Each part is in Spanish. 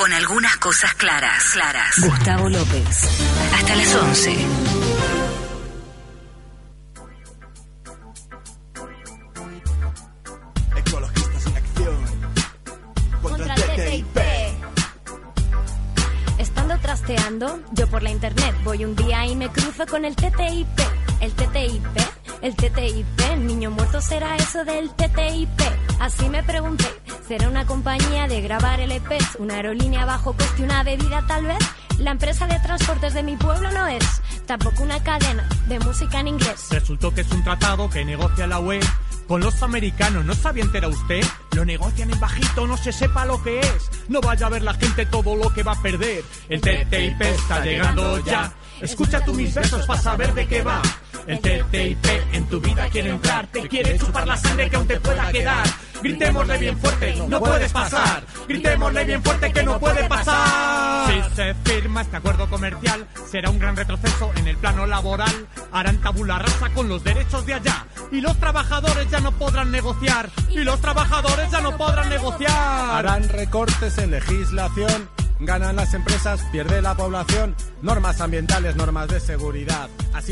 con algunas cosas claras, claras. Gustavo López. Hasta las 11. Ecologistas en acción. Contra, el TTIP. Estando trasteando, yo por la internet voy un día y me cruzo con el TTIP. El TTIP, el TTIP, el niño muerto será eso del TTIP. Así me pregunté ¿Será una compañía de grabar LPs, una aerolínea bajo coste, una bebida tal vez? La empresa de transportes de mi pueblo no es, tampoco una cadena de música en inglés. Resultó que es un tratado que negocia la web con los americanos. ¿No sabía entera usted? Lo negocian en bajito, no se sepa lo que es. No vaya a ver la gente todo lo que va a perder. El TTIP está llegando ya. Escucha tú mis versos para saber de qué va. El TTIP en tu vida quiere entrar, te quiere chupar la sangre que aún te pueda quedar. Gritémosle bien fuerte, no puedes pasar. Gritémosle bien fuerte que no puede pasar. Si se firma este acuerdo comercial, será un gran retroceso en el plano laboral. Harán tabula rasa con los derechos de allá. Y los trabajadores ya no podrán negociar. Y los trabajadores ya no podrán negociar. Harán recortes en legislación. Ganan las empresas, pierde la población, normas ambientales, normas de seguridad.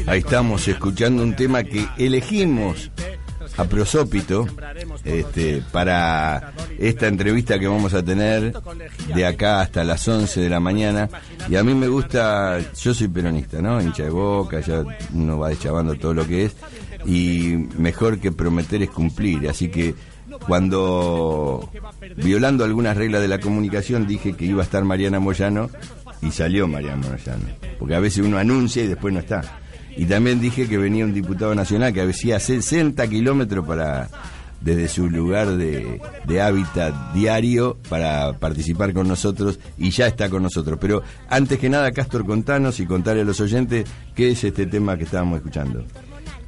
Ahí estamos escuchando un tema que elegimos a prosópito este, para esta entrevista que vamos a tener de acá hasta las 11 de la mañana. Y a mí me gusta, yo soy peronista, ¿no? Hincha de boca, ya uno va deschavando todo lo que es. Y mejor que prometer es cumplir. Así que cuando, violando algunas reglas de la comunicación, dije que iba a estar Mariana Moyano y salió Mariana Moyano. Porque a veces uno anuncia y después no está. Y también dije que venía un diputado nacional que hacía 60 kilómetros para desde su lugar de, hábitat diario para participar con nosotros y ya está con nosotros. Pero antes que nada, Castor, contanos y contarle a los oyentes qué es este tema que estábamos escuchando.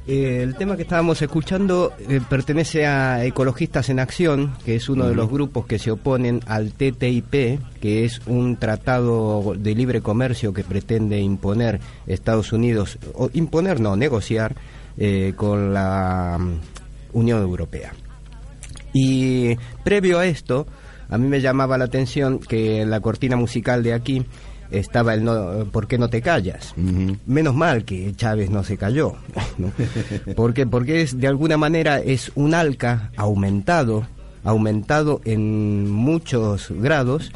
Eh, el tema que estábamos escuchando eh, pertenece a Ecologistas en Acción, que es uno de los grupos que se oponen al TTIP, que es un tratado de libre comercio que pretende imponer Estados Unidos, o imponer, no, negociar eh, con la mm, Unión Europea. Y previo a esto, a mí me llamaba la atención que la cortina musical de aquí estaba el no, ¿por qué no te callas? Menos mal que Chávez no se cayó. porque Porque es, de alguna manera es un ALCA aumentado, aumentado en muchos grados,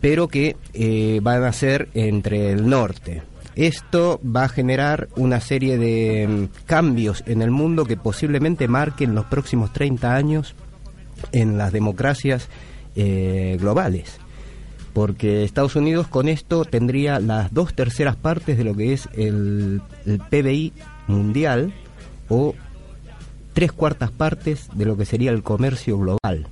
pero que eh, van a ser entre el norte. Esto va a generar una serie de mm, cambios en el mundo que posiblemente marquen los próximos 30 años en las democracias eh, globales porque Estados Unidos con esto tendría las dos terceras partes de lo que es el, PBI mundial o tres cuartas partes de lo que sería el comercio global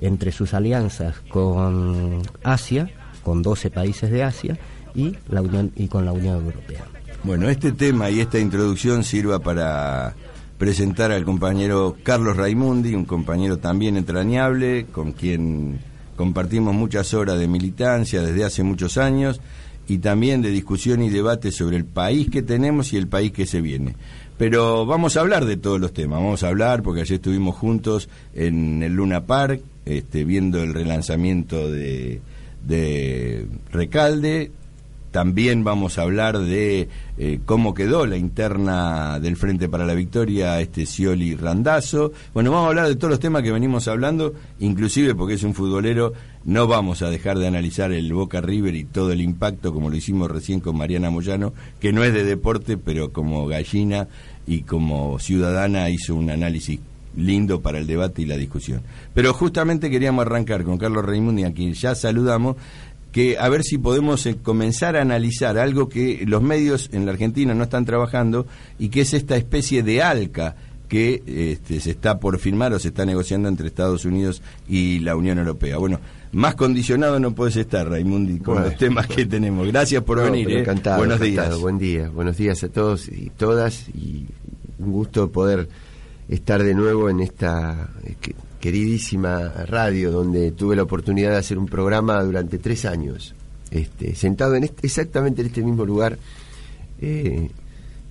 entre sus alianzas con Asia, con 12 países de Asia y la Unión y con la Unión Europea. Bueno, este tema y esta introducción sirva para presentar al compañero Carlos Raimundi, un compañero también entrañable, con quien compartimos muchas horas de militancia desde hace muchos años y también de discusión y debate sobre el país que tenemos y el país que se viene. Pero vamos a hablar de todos los temas, vamos a hablar porque ayer estuvimos juntos en el Luna Park, este, viendo el relanzamiento de, de Recalde, también vamos a hablar de eh, cómo quedó la interna del Frente para la Victoria, este Scioli Randazo. Bueno, vamos a hablar de todos los temas que venimos hablando, inclusive porque es un futbolero, no vamos a dejar de analizar el Boca River y todo el impacto, como lo hicimos recién con Mariana Moyano, que no es de deporte, pero como gallina y como ciudadana hizo un análisis lindo para el debate y la discusión. Pero justamente queríamos arrancar con Carlos Raimundi, a quien ya saludamos, que a ver si podemos eh, comenzar a analizar algo que los medios en la Argentina no están trabajando y que es esta especie de ALCA que este, se está por firmar o se está negociando entre Estados Unidos y la Unión Europea. Bueno, más condicionado no puedes estar, Raimundi, con Bueno. los temas que tenemos. Gracias por No, venir. ¿eh? encantado, Buenos encantado. días. Buen día. Buenos días a todos y todas. Y un gusto poder estar de nuevo en esta eh, que- queridísima radio donde tuve la oportunidad de hacer un programa durante tres años. Este, sentado en este- exactamente en este mismo lugar eh,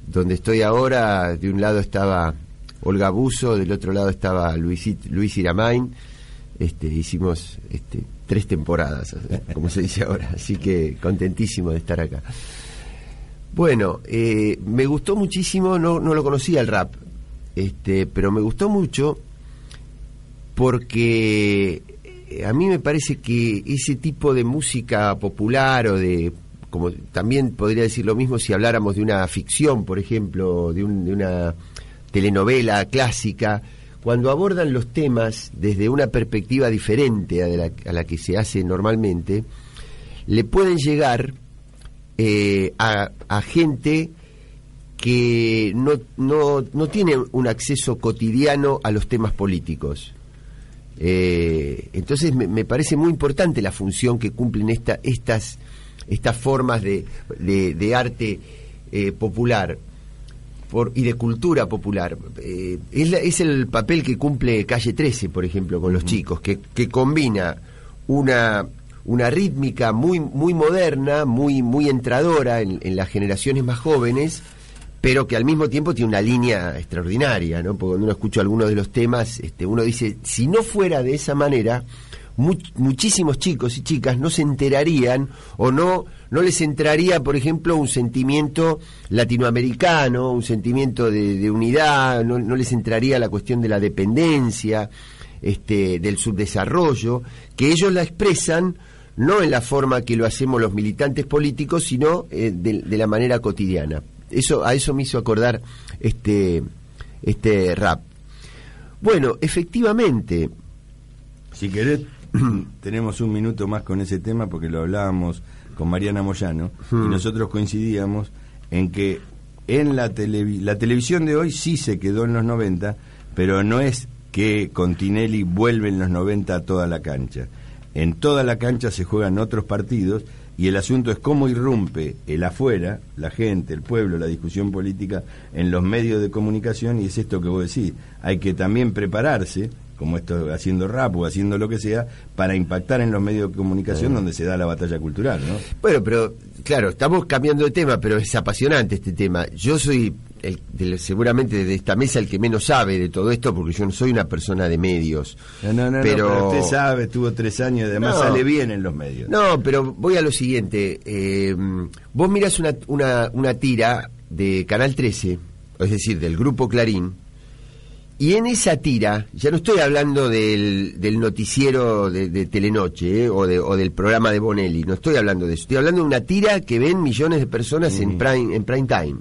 donde estoy ahora. De un lado estaba Olga Buzo, del otro lado estaba Luis, Luis Iramain. Este, hicimos este, tres temporadas, como se dice ahora, así que contentísimo de estar acá. Bueno, eh, me gustó muchísimo, no, no lo conocía el rap, este, pero me gustó mucho porque eh, a mí me parece que ese tipo de música popular o de como también podría decir lo mismo si habláramos de una ficción, por ejemplo, de, un- de una telenovela clásica, cuando abordan los temas desde una perspectiva diferente a, la, a la que se hace normalmente, le pueden llegar eh, a, a gente que no, no, no tiene un acceso cotidiano a los temas políticos. Eh, entonces me, me parece muy importante la función que cumplen esta, estas, estas formas de, de- de arte eh, popular por, y de cultura popular. Eh, es, la- es el papel que cumple Calle 13, por ejemplo, con los chicos, que, que combina una, una rítmica muy, muy moderna, muy, muy entradora en, en las generaciones más jóvenes, pero que al mismo tiempo tiene una línea extraordinaria, ¿no? Porque cuando uno escucha algunos de los temas, este, uno dice, si no fuera de esa manera, much- muchísimos chicos y chicas no se enterarían o no, no les entraría, por ejemplo, un sentimiento latinoamericano, un sentimiento de, unidad, no, les entraría la cuestión de la dependencia, este, del subdesarrollo, que ellos la expresan no en la forma que lo hacemos los militantes políticos, sino eh, de la manera cotidiana. Eso, a eso me hizo acordar este, este rap. Bueno, efectivamente, Si querés, tenemos un minuto más con ese tema porque lo hablábamos con Mariana Moyano y Hmm. nosotros coincidíamos en que en la, televi- la televisión de hoy sí se quedó en los 90, pero no es que con Tinelli vuelve en los 90 a toda la cancha. En toda la cancha se juegan otros partidos y el asunto es cómo irrumpe el afuera, la gente, el pueblo, la discusión política en los medios de comunicación y es esto que vos decís. Hay que también prepararse, como esto haciendo rap o haciendo lo que sea, para impactar en los medios de comunicación donde se da la batalla cultural, ¿no? Bueno, pero claro, estamos cambiando de tema, pero es apasionante este tema. Yo soy el, seguramente de esta mesa el que menos sabe de todo esto, porque yo no soy una persona de medios. No, no, no, no, pero, pero usted sabe, estuvo tres años además No. sale bien en los medios. No, pero voy a lo siguiente. eh, vos mirás una, una, una tira de Canal 13, es decir, del Grupo Clarín, y en esa tira, ya no estoy hablando del, del noticiero de, de Telenoche eh, o, de- o del programa de Bonelli, no estoy hablando de eso, estoy hablando de una tira que ven millones de personas en, prime, en prime time.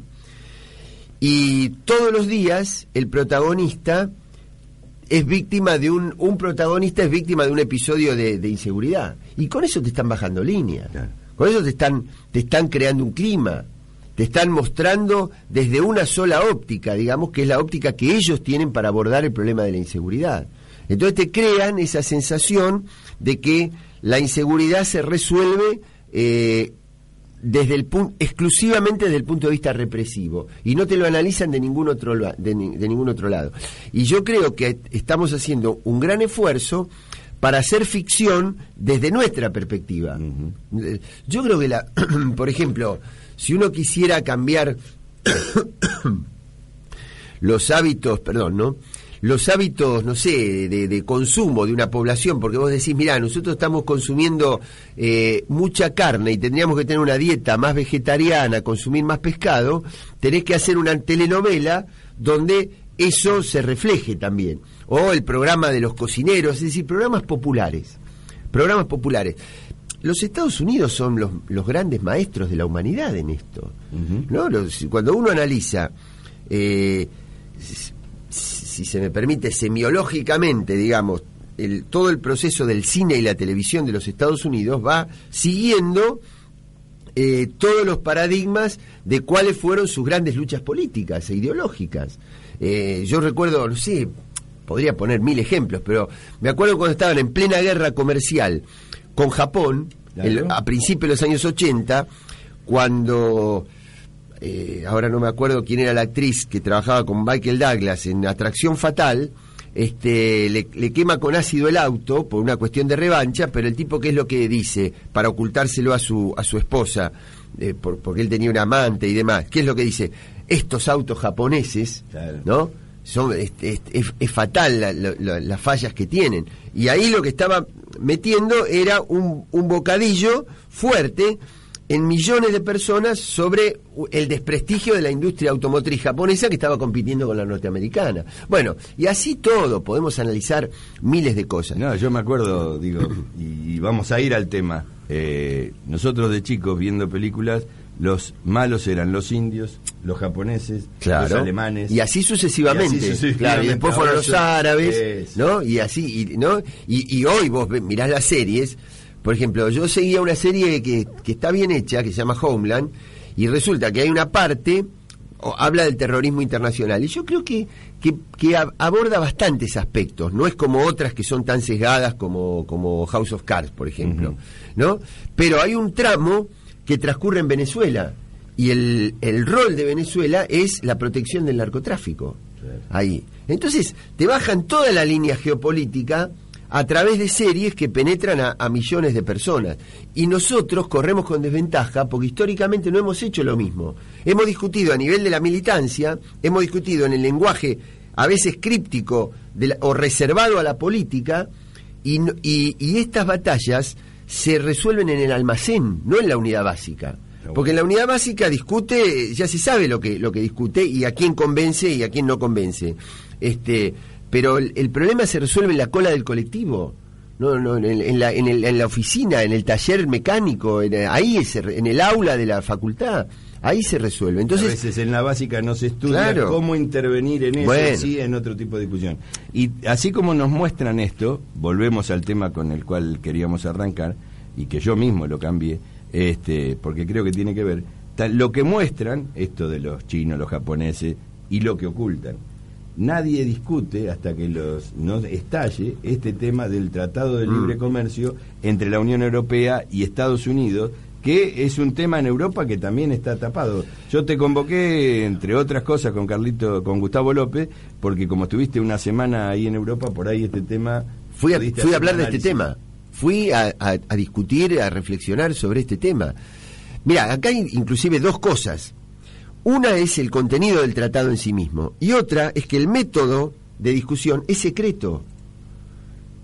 Y todos los días el protagonista es víctima de un, un protagonista es víctima de un episodio de, de inseguridad. Y con eso te están bajando línea. Claro. Con eso te están, te están creando un clima. Te están mostrando desde una sola óptica, digamos, que es la óptica que ellos tienen para abordar el problema de la inseguridad. Entonces te crean esa sensación de que la inseguridad se resuelve eh, desde el exclusivamente desde el punto de vista represivo y no te lo analizan de ningún otro de, de ningún otro lado. Y yo creo que estamos haciendo un gran esfuerzo para hacer ficción desde nuestra perspectiva. Eh, yo creo que la por ejemplo si uno quisiera cambiar los hábitos, perdón, ¿no? Los hábitos, no sé, de, de consumo de una población, porque vos decís, mirá, nosotros estamos consumiendo eh, mucha carne y tendríamos que tener una dieta más vegetariana, consumir más pescado, tenés que hacer una telenovela donde eso se refleje también. O el programa de los cocineros, es decir, programas populares. Programas populares. Los Estados Unidos son los, los grandes maestros de la humanidad en esto. ¿no? Los- cuando uno analiza, eh, si, se me permite, semiológicamente, digamos, el, todo el proceso del cine y la televisión de los Estados Unidos va siguiendo eh, todos los paradigmas de cuáles fueron sus grandes luchas políticas e ideológicas. Eh, yo recuerdo, no sé, podría poner mil ejemplos, pero me acuerdo cuando estaban en plena guerra comercial con Japón, Claro. el- a principios de los años 80, cuando, eh, ahora no me acuerdo quién era la actriz que trabajaba con Michael Douglas en Atracción Fatal, este, le, le quema con ácido el auto por una cuestión de revancha, pero el tipo, ¿qué es lo que dice para ocultárselo a su, a su esposa? Eh, por- porque él tenía una amante y demás. ¿Qué es lo que dice? Estos autos japoneses, Claro. ¿no? Son, es, es- es- es fatal la- la- la- las fallas que tienen. Y ahí lo que estaba metiendo era un, un bocadillo fuerte en millones de personas sobre el desprestigio de la industria automotriz japonesa que estaba compitiendo con la norteamericana. Bueno, y así todo, podemos analizar miles de cosas. No, yo me acuerdo, digo, y, vamos a ir al tema. Eh, nosotros de chicos viendo películas, los malos eran los indios, los japoneses, Claro. los alemanes. Y así sucesivamente. Y así sucesivamente. Claro, y después fueron los árabes. ¿no? Y así, y, ¿no? Y, y hoy vos mirás las series. Por ejemplo, yo seguía una serie que, que está bien hecha, que se llama Homeland, y resulta que hay una parte, o- habla del terrorismo internacional. Y yo creo que, que, que ab- aborda bastantes aspectos. No es como otras que son tan sesgadas como, como House of Cards, por ejemplo. ¿No? Pero hay un tramo que transcurre en Venezuela. Y el, el rol de Venezuela es la protección del narcotráfico. Ahí. Entonces, te bajan toda la línea geopolítica a través de series que penetran a, a millones de personas. Y nosotros corremos con desventaja porque históricamente no hemos hecho lo mismo. Hemos discutido a nivel de la militancia, hemos discutido en el lenguaje a veces críptico de la- o reservado a la política, y- y estas batallas se resuelven en el almacén, no en la unidad básica. Porque en la unidad básica discute, ya se sabe lo que, lo que discute y a quién convence y a quién no convence. Este, pero el, el problema se resuelve en la cola del colectivo. No, no, en, la, en, el- en la oficina, en el taller mecánico, en, ahí, en el aula de la facultad, ahí se resuelve. a Entonces, veces en la básica no se estudia Claro. cómo intervenir en eso, Bueno. sí, en otro tipo de discusión. Y así como nos muestran esto, volvemos al tema con el cual queríamos arrancar, y que yo mismo lo cambié, este, porque creo que tiene que ver, lo que muestran, esto de los chinos, los japoneses, y lo que ocultan. Nadie discute hasta que los no estalle este tema del Tratado de Libre Comercio entre la Unión Europea y Estados Unidos, que es un tema en Europa que también está tapado. Yo te convoqué, entre otras cosas, con Carlito, con Gustavo López, porque como estuviste una semana ahí en Europa, por ahí este tema... fui a, fui a hablar de este tema. Fui a, a- a discutir, a reflexionar sobre este tema. Mira, acá hay inclusive dos cosas. Una es el contenido del tratado en sí mismo y otra es que el método de discusión es secreto.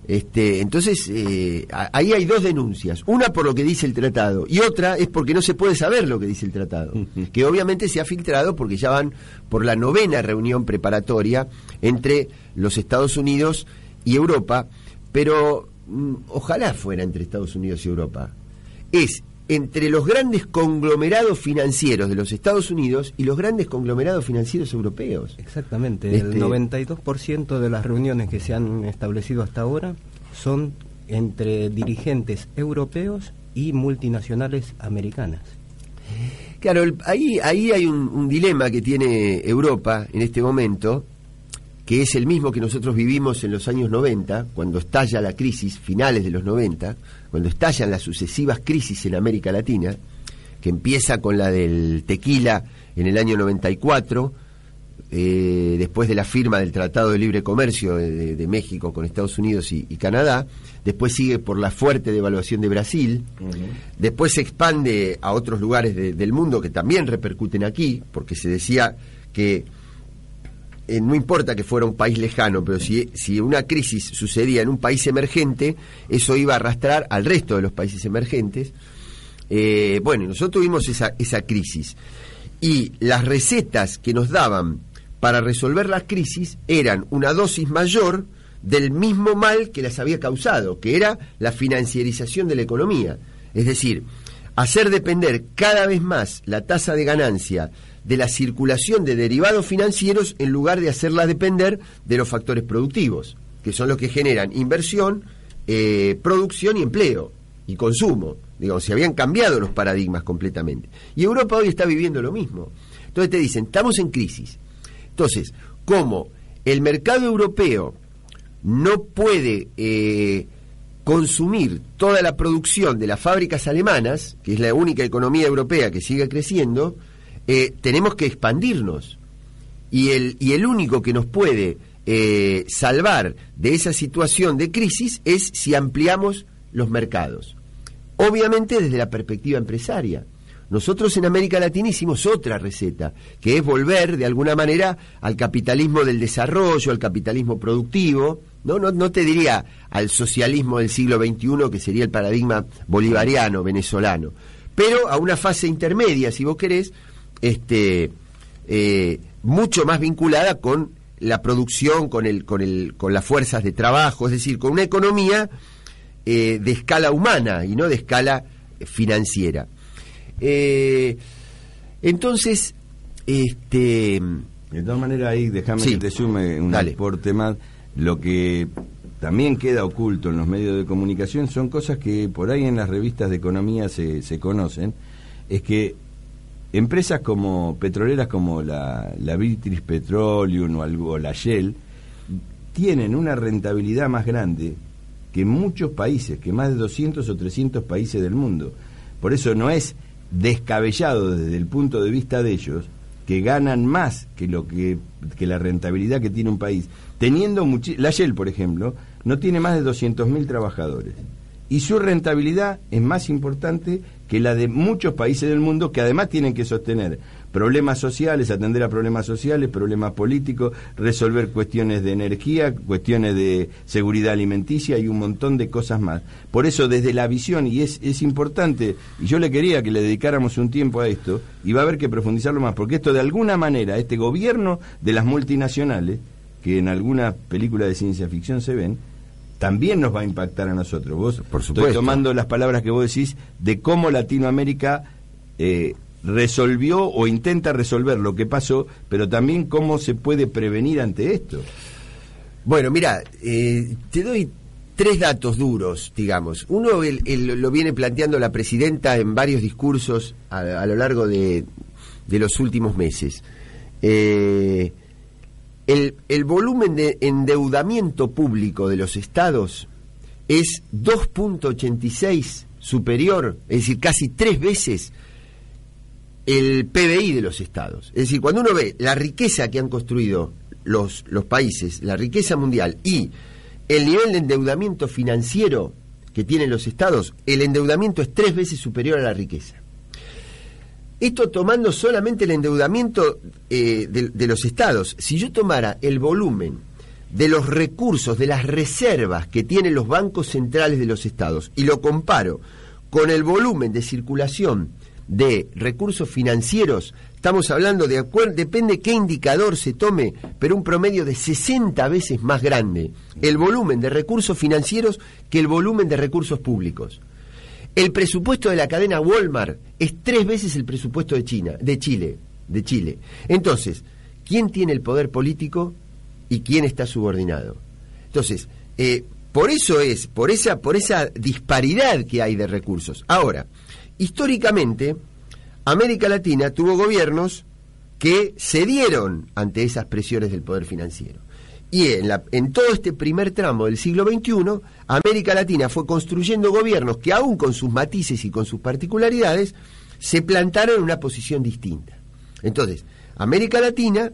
Este, entonces, eh, ahí hay dos denuncias. Una por lo que dice el tratado y otra es porque no se puede saber lo que dice el tratado. que obviamente se ha filtrado porque ya van por la novena reunión preparatoria entre los Estados Unidos y Europa. Pero mm, ojalá fuera entre Estados Unidos y Europa. Es entre los grandes conglomerados financieros de los Estados Unidos y los grandes conglomerados financieros europeos. Exactamente, Este- el 92% de las reuniones que se han establecido hasta ahora son entre dirigentes europeos y multinacionales americanas. Claro, el- ahí, ahí hay un, un dilema que tiene Europa en este momento, que es el mismo que nosotros vivimos en los años 90, cuando estalla la crisis, finales de los 90, cuando estallan las sucesivas crisis en América Latina, que empieza con la del tequila en el año 94, eh, después de la firma del Tratado de Libre Comercio de, México con Estados Unidos y, y Canadá, después sigue por la fuerte devaluación de Brasil, después se expande a otros lugares de- del mundo que también repercuten aquí, porque se decía que eh, no importa que fuera un país lejano, pero si, si una crisis sucedía en un país emergente, eso iba a arrastrar al resto de los países emergentes. Eh, bueno, nosotros tuvimos esa, esa crisis. Y las recetas que nos daban para resolver las crisis eran una dosis mayor del mismo mal que las había causado, que era la financiarización de la economía. Es decir, hacer depender cada vez más la tasa de ganancia de la circulación de derivados financieros en lugar de hacerla depender de los factores productivos, que son los que generan inversión, eh, producción y empleo y consumo. Digamos, se habían cambiado los paradigmas completamente. Y Europa hoy está viviendo lo mismo. Entonces te dicen, estamos en crisis. Entonces, cómo el mercado europeo no puede eh, consumir toda la producción de las fábricas alemanas, que es la única economía europea que sigue creciendo, eh, tenemos que expandirnos. Y el, y el único que nos puede eh, salvar de esa situación de crisis es si ampliamos los mercados. Obviamente desde la perspectiva empresaria. Nosotros en América Latina hicimos otra receta, que es volver de alguna manera al capitalismo del desarrollo, al capitalismo productivo, no, no, no te diría al socialismo del siglo XXI, que sería el paradigma bolivariano, venezolano, pero a una fase intermedia, si vos querés, este, eh, mucho más vinculada con la producción, con, el, con, el, con las fuerzas de trabajo, es decir, con una economía eh, de escala humana y no de escala financiera. Eh, entonces, este... De todas maneras, ahí déjame que te sume un aporte más. Lo que también queda oculto en los medios de comunicación son cosas que por ahí en las revistas de economía se, se conocen. Es que empresas como petroleras como la, la British Petroleum o, algo, la Shell tienen una rentabilidad más grande que muchos países, que más de 200 o 300 países del mundo. Por eso no es descabellado desde el punto de vista de ellos que ganan más que lo que, que la rentabilidad que tiene un país, teniendo la Shell, por ejemplo, no tiene más de 200.000 trabajadores y su rentabilidad es más importante que la de muchos países del mundo que además tienen que sostener problemas sociales, atender a problemas sociales, problemas políticos, resolver cuestiones de energía, cuestiones de seguridad alimenticia y un montón de cosas más. Por eso desde la visión, y es, es importante, y yo le quería que le dedicáramos un tiempo a esto, y va a haber que profundizarlo más, porque esto de alguna manera, este gobierno de las multinacionales, que en alguna película de ciencia ficción se ven, también nos va a impactar a nosotros. Vos, por supuesto. Estoy tomando las palabras que vos decís de cómo Latinoamérica eh, resolvió o intenta resolver lo que pasó, pero también cómo se puede prevenir ante esto. Bueno, mira, eh, te doy tres datos duros, digamos. Uno lo viene planteando la presidenta en varios discursos a, lo largo de, de, los últimos meses. Eh, el, el volumen de endeudamiento público de los estados es 2.86 superior, es decir, casi tres veces el PBI de los estados. Es decir, cuando uno ve la riqueza que han construido los, los países, la riqueza mundial y el nivel de endeudamiento financiero que tienen los estados, el endeudamiento es tres veces superior a la riqueza. Esto tomando solamente el endeudamiento eh, de, de los estados. Si yo tomara el volumen de los recursos, de las reservas que tienen los bancos centrales de los estados y lo comparo con el volumen de circulación de recursos financieros, estamos hablando de acuerdo, depende qué indicador se tome, pero un promedio de 60 veces más grande el volumen de recursos financieros que el volumen de recursos públicos. El presupuesto de la cadena Walmart es tres veces el presupuesto de China, de Chile, de Chile. Entonces, ¿quién tiene el poder político y quién está subordinado? Entonces, eh, por eso es, por esa, por esa disparidad que hay de recursos. Ahora, históricamente, América Latina tuvo gobiernos que cedieron ante esas presiones del poder financiero. Y en, la, en, todo este primer tramo del siglo XXI, América Latina fue construyendo gobiernos que aún con sus matices y con sus particularidades, se plantaron en una posición distinta. Entonces, América Latina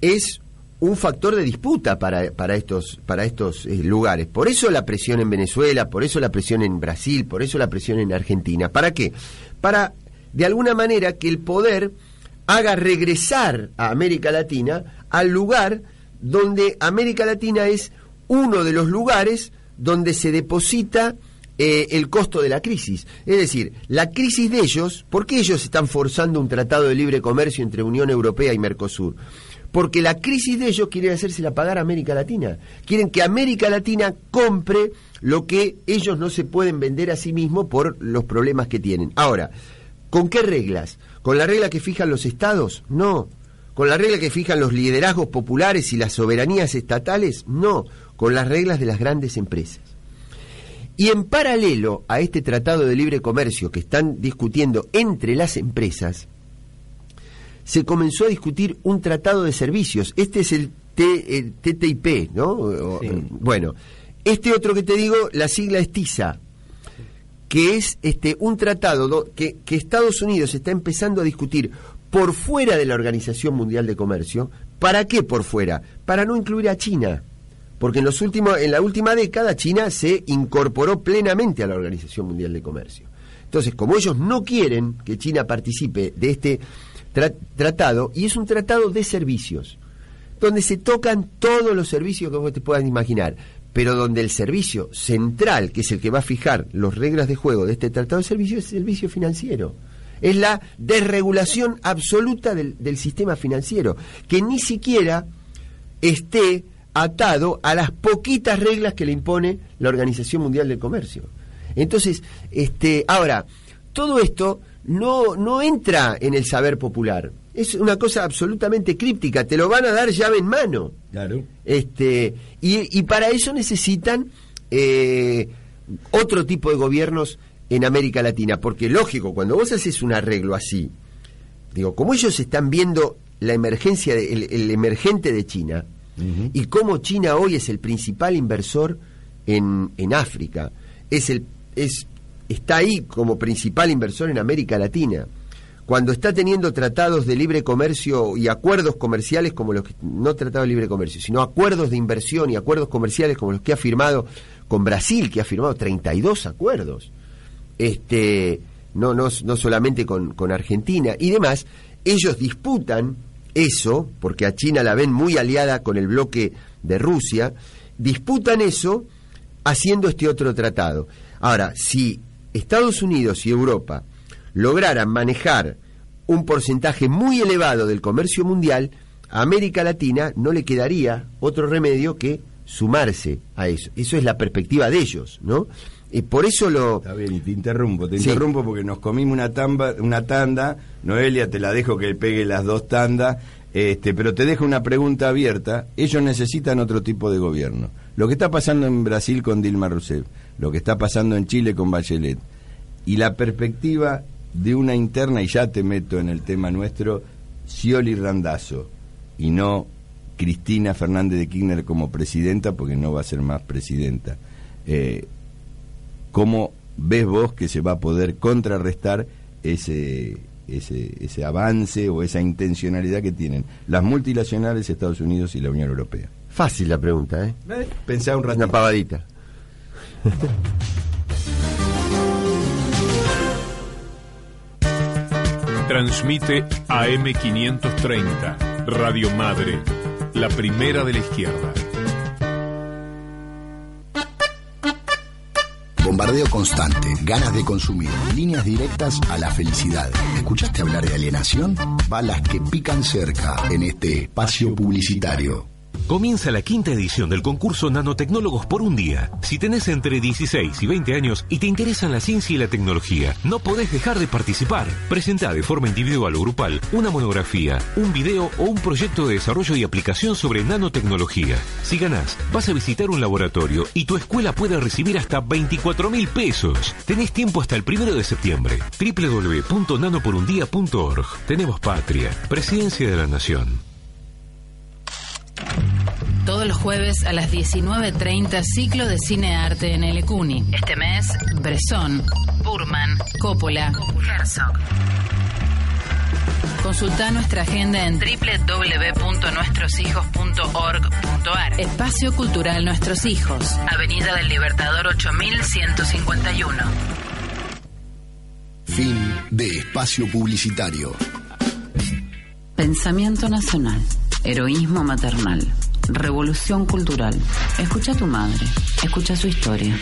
es un factor de disputa para, para estos, para estos eh, lugares. Por eso la presión en Venezuela, por eso la presión en Brasil, por eso la presión en Argentina. ¿Para qué? Para, de alguna manera, que el poder haga regresar a América Latina al lugar donde América Latina es uno de los lugares donde se deposita eh, el costo de la crisis. Es decir, la crisis de ellos, ¿por qué ellos están forzando un tratado de libre comercio entre Unión Europea y Mercosur? porque la crisis de ellos quieren hacérsela pagar América Latina. Quieren que América Latina compre lo que ellos no se pueden vender a sí mismos por los problemas que tienen. Ahora, ¿con qué reglas? ¿Con la regla que fijan los estados? No. ¿Con la regla que fijan los liderazgos populares y las soberanías estatales? No. Con las reglas de las grandes empresas. Y en paralelo a este tratado de libre comercio que están discutiendo entre las empresas, se comenzó a discutir un tratado de servicios. Este es el, T- el TTIP, ¿no? Sí. Bueno, este otro que te digo, la sigla es TISA, que es este un tratado do- que, que Estados Unidos está empezando a discutir por fuera de la Organización Mundial de Comercio. ¿Para qué por fuera? Para no incluir a China. Porque en, los últimos, en la última década China se incorporó plenamente a la Organización Mundial de Comercio. Entonces, como ellos no quieren que China participe de este tra- tratado, y es un tratado de servicios, donde se tocan todos los servicios que vos te puedas imaginar, pero donde el servicio central, que es el que va a fijar las reglas de juego de este tratado de servicios, es el servicio financiero. Es la desregulación absoluta del, del sistema financiero, que ni siquiera esté atado a las poquitas reglas que le impone la Organización Mundial del Comercio. Entonces, este, ahora, todo esto no, no entra en el saber popular. Es una cosa absolutamente críptica, te lo van a dar llave en mano. Claro. Este, y, y para eso necesitan eh, otro tipo de gobiernos en América Latina, porque lógico, cuando vos haces un arreglo así, digo, como ellos están viendo la emergencia, de- el, el emergente de China, y cómo China hoy es el principal inversor en, en África, es el, es, está ahí como principal inversor en América Latina, cuando está teniendo tratados de libre comercio y acuerdos comerciales como los que, no tratados de libre comercio, sino acuerdos de inversión y acuerdos comerciales como los que ha firmado con Brasil, que ha firmado 32 acuerdos, este, no, no, solamente con, con Argentina y demás, ellos disputan eso, porque a China la ven muy aliada con el bloque de Rusia, disputan eso haciendo este otro tratado. Ahora, si Estados Unidos y Europa lograran manejar un porcentaje muy elevado del comercio mundial, a América Latina no le quedaría otro remedio que sumarse a eso. Eso es la perspectiva de ellos, ¿no? Y por eso lo... Está bien, y te interrumpo, te Sí. interrumpo porque nos comimos una, tamba, una tanda, Noelia, te la dejo que pegue las dos tandas, este, pero te dejo una pregunta abierta, ellos necesitan otro tipo de gobierno. Lo que está pasando en Brasil con Dilma Rousseff, lo que está pasando en Chile con Bachelet, y la perspectiva de una interna, y ya te meto en el tema nuestro, Scioli Randazo, y no Cristina Fernández de Kirchner como presidenta, porque no va a ser más presidenta. Eh, ¿Cómo ves vos que se va a poder contrarrestar ese, ese, ese avance o esa intencionalidad que tienen las multinacionales Estados Unidos y la Unión Europea? Fácil la pregunta, ¿eh? Pensá un rato. Una pavadita. Transmite AM530, Radio Madre, la primera de la izquierda. Bombardeo constante, ganas de consumir, líneas directas a la felicidad. ¿Escuchaste hablar de alienación? Balas que pican cerca en este espacio publicitario. Comienza la quinta edición del concurso Nanotecnólogos por un día. Si tenés entre 16 y 20 años y te interesan la ciencia y la tecnología, no podés dejar de participar. Presenta de forma individual o grupal una monografía, un video o un proyecto de desarrollo y aplicación sobre nanotecnología. Si ganás, vas a visitar un laboratorio y tu escuela puede recibir hasta 24 mil pesos. Tenés tiempo hasta el primero de septiembre. www.nanoporundía.org. Tenemos patria. Presidencia de la Nación. Todos los jueves a las 19.30, ciclo de cine arte en el Ecuni. Este mes, Bresson, Burman, Coppola, Herzog. Consulta nuestra agenda en www.nuestroshijos.org.ar. Espacio Cultural Nuestros Hijos, Avenida del Libertador 8151. Fin de espacio publicitario. Pensamiento nacional, heroísmo maternal, revolución cultural. Escucha a tu madre, escucha su historia.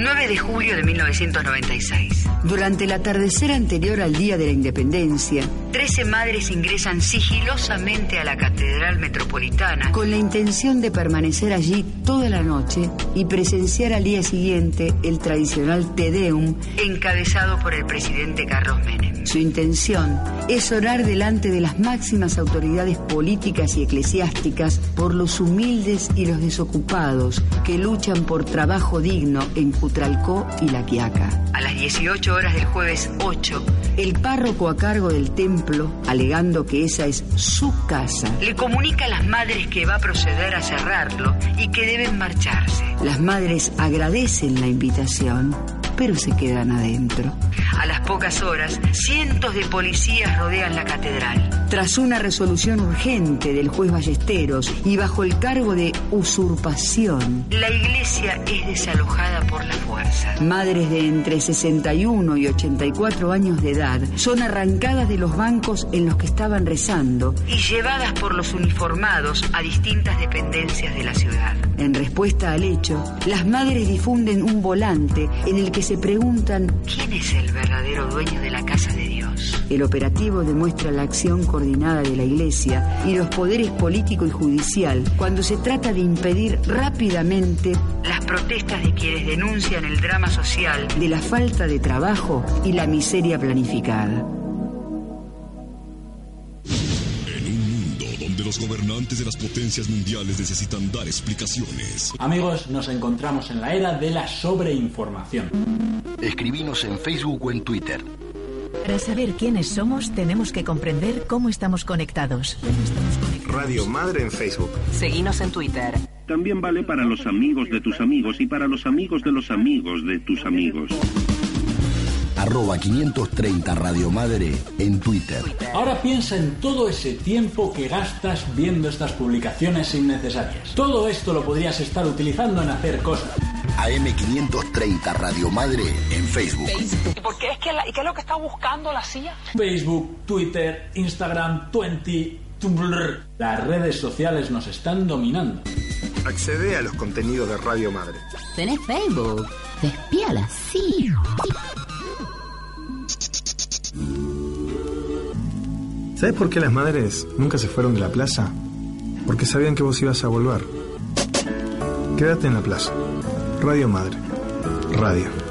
9 de julio de 1996. Durante el atardecer anterior al Día de la Independencia, 13 madres ingresan sigilosamente a la Catedral Metropolitana con la intención de permanecer allí toda la noche y presenciar al día siguiente el tradicional Te Deum, encabezado por el presidente Carlos Menem. Su intención es orar delante de las máximas autoridades políticas y eclesiásticas por los humildes y los desocupados que luchan por trabajo digno en Utralcó y La Quiaca. A las 18 horas del jueves 8, el párroco a cargo del templo, alegando que esa es su casa, le comunica a las madres que va a proceder a cerrarlo y que deben marcharse. Las madres agradecen la invitación, pero se quedan adentro. A las pocas horas, cientos de policías rodean la catedral. Tras una resolución urgente del juez Ballesteros y bajo el cargo de usurpación, la iglesia es desalojada por la fuerza. Madres de entre 61 y 84 años de edad son arrancadas de los bancos en los que estaban rezando y llevadas por los uniformados a distintas dependencias de la ciudad. En respuesta al hecho, las madres difunden un volante en el que se preguntan quién es el verdadero dueño de la casa de Dios. El operativo demuestra la acción coordinada de la Iglesia y los poderes político y judicial cuando se trata de impedir rápidamente las protestas de quienes denuncian el drama social de la falta de trabajo y la miseria planificada. Los gobernantes de las potencias mundiales necesitan dar explicaciones. Amigos, nos encontramos en la era de la sobreinformación. Escribinos en Facebook o en Twitter. Para saber quiénes somos, tenemos que comprender cómo estamos conectados. Radio Madre en Facebook. Seguinos en Twitter. También vale para los amigos de tus amigos y para los amigos de los amigos de tus amigos. Arroba 530 Radio Madre en Twitter. Ahora piensa en todo ese tiempo que gastas viendo estas publicaciones innecesarias. Todo esto lo podrías estar utilizando en hacer cosas. AM530 Radio Madre en Facebook. ¿Y por qué es que la- y qué es lo que está buscando la CIA? Facebook, Twitter, Instagram, Twenty, Tumblr. Las redes sociales nos están dominando. Accede a los contenidos de Radio Madre. ¿Tenés Facebook? Te espía la CIA. ¿Sabes por qué las madres nunca se fueron de la plaza? Porque sabían que vos ibas a volver. Quédate en la plaza. Radio Madre. Radio.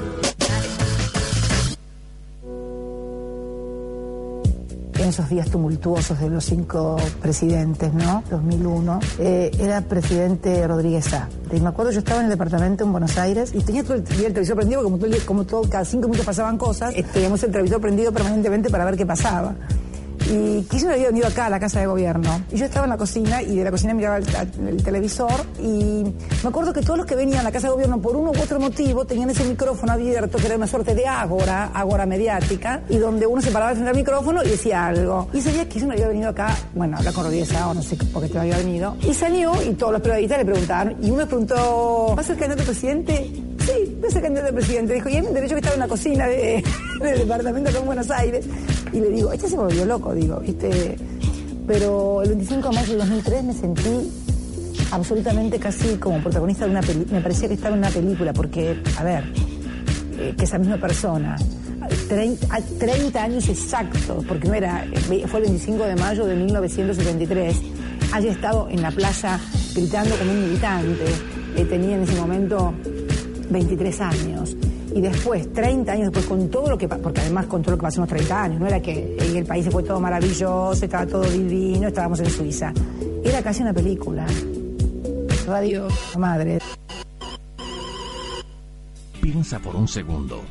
En esos días tumultuosos de los cinco presidentes, ¿no? 2001, eh, era presidente Rodríguez A. Y me acuerdo, yo estaba en el departamento en Buenos Aires y tenía todo el, el televisor prendido, porque como, todo, como todo, cada cinco minutos pasaban cosas, teníamos el televisor prendido permanentemente para ver qué pasaba. Y Kirchner había venido acá a la casa de gobierno. Y yo estaba en la cocina y de la cocina miraba el, el televisor. Y me acuerdo que todos los que venían a la casa de gobierno por uno u otro motivo tenían ese micrófono abierto, que era una suerte de ágora, ágora mediática, y donde uno se paraba frente al micrófono y decía algo. Y ese día Kirchner había venido acá, bueno, a hablar con Sá, o no sé por qué te había venido. Y salió y todos los periodistas le preguntaron. Y uno le preguntó, ¿vas a ser candidato a presidente? Sí, voy a ser candidato a presidente. Dijo, y es mi derecho que estaba en la cocina de- del departamento en Buenos Aires. Y le digo, este se volvió loco, digo, ¿viste? Pero el 25 de mayo de 2003 me sentí absolutamente casi como protagonista de una película. Me parecía que estaba en una película, porque, a ver, eh, que esa misma persona, 30, a 30 años exactos, porque no era, eh, fue el 25 de mayo de 1973, haya estado en la plaza gritando como un militante, eh, tenía en ese momento 23 años. Y después, 30 años después, con todo lo que porque además con todo lo que pasó en los 30 años, no era que en el país se fue todo maravilloso, estaba todo divino, estábamos en Suiza. Era casi una película. Radio Madre. Piensa por un segundo.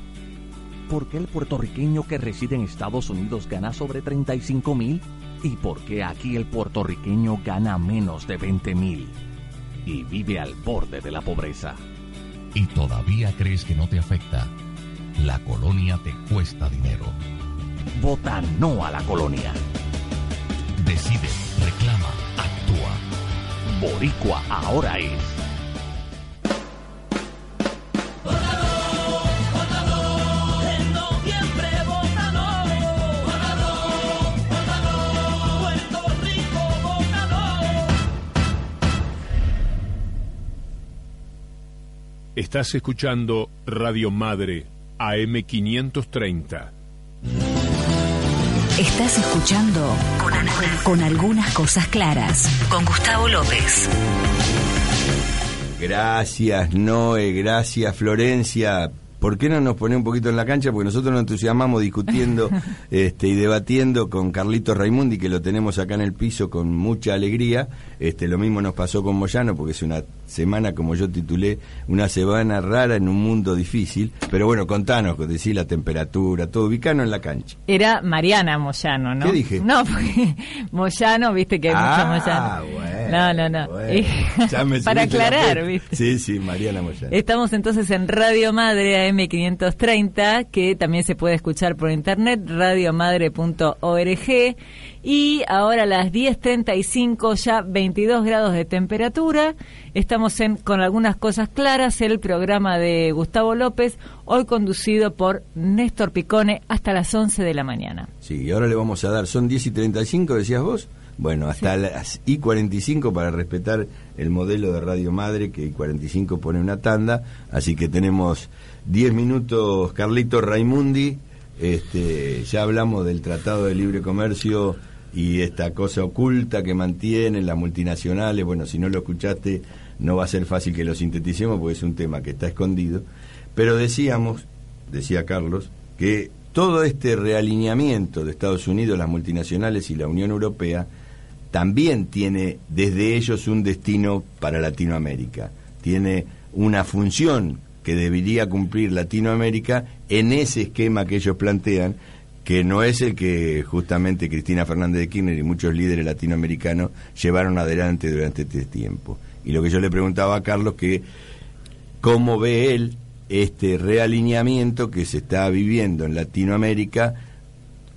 ¿Por qué el puertorriqueño que reside en Estados Unidos gana sobre 35 mil? ¿Y por qué aquí el puertorriqueño gana menos de 20 mil? Y vive al borde de la pobreza. Y todavía crees que no te afecta, la colonia te cuesta dinero. Vota no a la colonia. Decide, reclama, actúa. Boricua ahora es. Estás escuchando Radio Madre AM530. Estás escuchando con, con algunas cosas claras con Gustavo López. Gracias, Noé, gracias, Florencia. ¿Por qué no nos pone un poquito en la cancha? Porque nosotros nos entusiasmamos discutiendo este, y debatiendo con Carlitos Raimundi, que lo tenemos acá en el piso con mucha alegría. Este, lo mismo nos pasó con Moyano, porque es una semana, como yo titulé, una semana rara en un mundo difícil. Pero bueno, contanos, decir la temperatura, todo, ubicano en la cancha. Era Mariana Moyano, ¿no? ¿Qué dije? No, porque Moyano, viste que hay Ah, mucho Moyano. bueno, no, no, no. bueno. Ya me Para aclarar. ¿viste? Sí, sí, Mariana Moyano. Estamos entonces en Radio Madre AM530, que también se puede escuchar por internet, radiomadre.org. Y ahora a las 10.35, ya 22 grados de temperatura. Estamos en Con algunas cosas claras, el programa de Gustavo López, hoy conducido por Néstor Picone hasta las 11 de la mañana. Sí, y ahora le vamos a dar, son 10 y 35, decías vos. Bueno, hasta las I 45 para respetar el modelo de Radio Madre, que I 45 pone una tanda. Así que tenemos 10 minutos, Carlito Raimundi. Este, ya hablamos del Tratado de Libre Comercio y esta cosa oculta que mantienen las multinacionales. Bueno, si no lo escuchaste, no va a ser fácil que lo sinteticemos porque es un tema que está escondido. Pero decíamos, decía Carlos, que todo este realineamiento de Estados Unidos, las multinacionales y la Unión Europea también tiene desde ellos un destino para Latinoamérica. Tiene una función que debería cumplir Latinoamérica en ese esquema que ellos plantean, que no es el que justamente Cristina Fernández de Kirchner y muchos líderes latinoamericanos llevaron adelante durante este tiempo. Y lo que yo le preguntaba a Carlos que cómo ve él este realineamiento que se está viviendo en Latinoamérica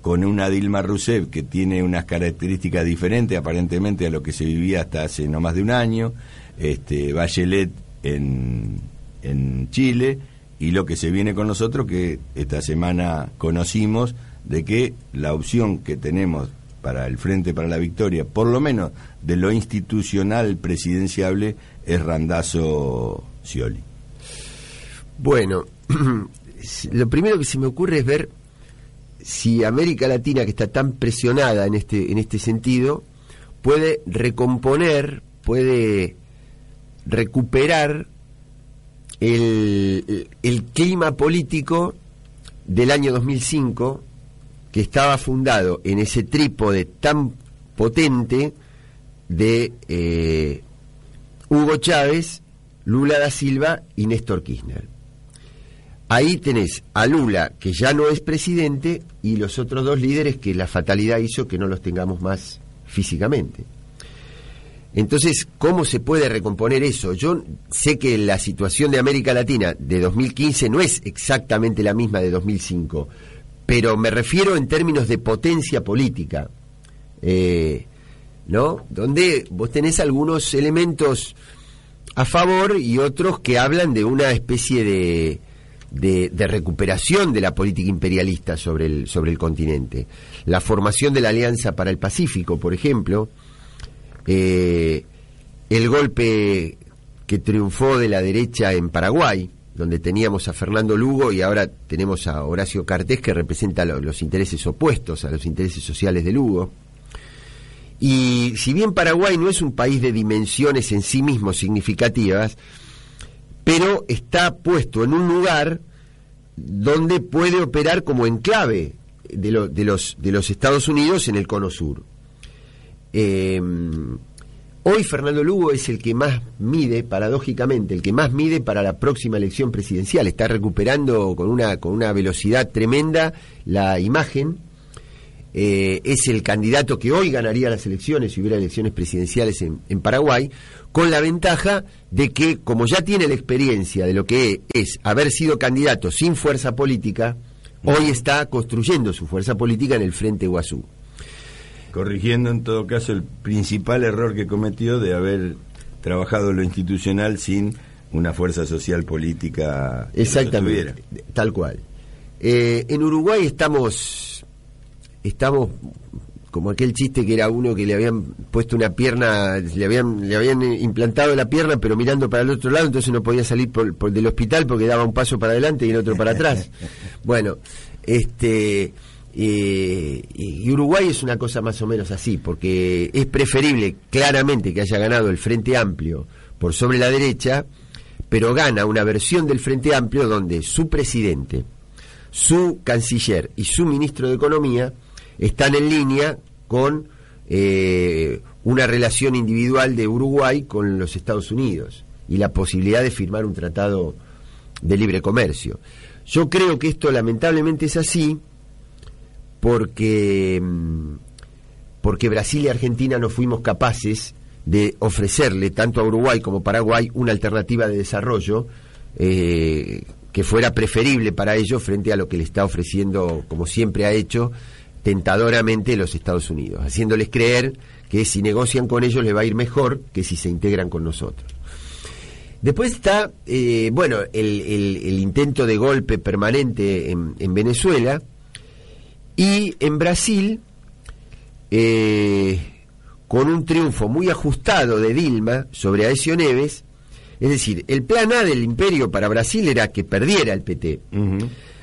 con una Dilma Rousseff que tiene unas características diferentes aparentemente a lo que se vivía hasta hace no más de un año, este Bachelet en, en Chile y lo que se viene con nosotros que esta semana conocimos de que la opción que tenemos para el Frente para la Victoria, por lo menos de lo institucional presidenciable, es Randazo Scioli. Bueno, lo primero que se me ocurre es ver si América Latina, que está tan presionada en este, en este sentido, puede recomponer, puede recuperar el, clima político del año 2005 que estaba fundado en ese trípode tan potente de eh, Hugo Chávez, Lula da Silva y Néstor Kirchner. Ahí tenés a Lula, que ya no es presidente, y los otros dos líderes que la fatalidad hizo que no los tengamos más físicamente. Entonces, ¿cómo se puede recomponer eso? Yo sé que la situación de América Latina de 2015 no es exactamente la misma de 2005, pero me refiero en términos de potencia política, eh, ¿no? Donde vos tenés algunos elementos a favor y otros que hablan de una especie de, de, de, recuperación de la política imperialista sobre el, sobre el continente. La formación de la Alianza para el Pacífico, por ejemplo, eh, el golpe que triunfó de la derecha en Paraguay, donde teníamos a Fernando Lugo y ahora tenemos a Horacio Cartés que representa lo, los intereses opuestos a los intereses sociales de Lugo. Y si bien Paraguay no es un país de dimensiones en sí mismo significativas, pero está puesto en un lugar donde puede operar como enclave de los Estados Unidos en el cono sur. Eh, hoy Fernando Lugo es el que más mide, paradójicamente, el que más mide para la próxima elección presidencial. Está recuperando con una, con una velocidad tremenda la imagen. Eh, es el candidato que hoy ganaría las elecciones si hubiera elecciones presidenciales en, en Paraguay, con la ventaja de que, como ya tiene la experiencia de lo que es haber sido candidato sin fuerza política, hoy está construyendo su fuerza política en el Frente Guazú corrigiendo en todo caso el principal error que cometió de haber trabajado lo institucional sin una fuerza social política. Exactamente, tal cual. Eh, en Uruguay estamos, estamos como aquel chiste que era uno que le habían puesto una pierna, le habían, le habían implantado la pierna pero mirando para el otro lado, entonces no podía salir por, por del hospital porque daba un paso para adelante y el otro para atrás. bueno, este eh, y Uruguay es una cosa más o menos así, porque es preferible claramente que haya ganado el Frente Amplio por sobre la derecha, pero gana una versión del Frente Amplio donde su presidente, su canciller y su ministro de Economía están en línea con eh, una relación individual de Uruguay con los Estados Unidos y la posibilidad de firmar un tratado de libre comercio. Yo creo que esto lamentablemente es así porque, mm, porque Brasil y Argentina no fuimos capaces de ofrecerle tanto a Uruguay como Paraguay una alternativa de desarrollo eh, que fuera preferible para ellos frente a lo que le está ofreciendo, como siempre ha hecho, tentadoramente los Estados Unidos, haciéndoles creer que si negocian con ellos les va a ir mejor que si se integran con nosotros. Después está, eh, bueno, el, el- intento de golpe permanente en, en Venezuela y en Brasil, eh, con un triunfo muy ajustado de Dilma sobre Aécio Neves, es decir, el plan A del imperio para Brasil era que perdiera el PT.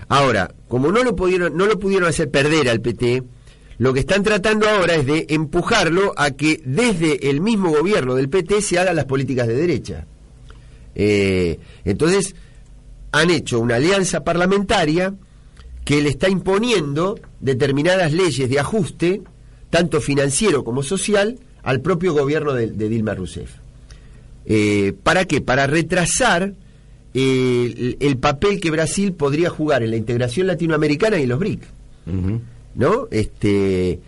Ahora, como no lo pudieron, no lo pudieron hacer perder al PT, lo que están tratando ahora es de empujarlo a que desde el mismo gobierno del PT se hagan las políticas de derecha. Eh, entonces, han hecho una alianza parlamentaria que le está imponiendo determinadas leyes de ajuste, tanto financiero como social, al propio gobierno de, de Dilma Rousseff. Eh, ¿Para qué? Para retrasar eh, el, el papel que Brasil podría jugar en la integración latinoamericana y en los BRIC, ¿no? Este,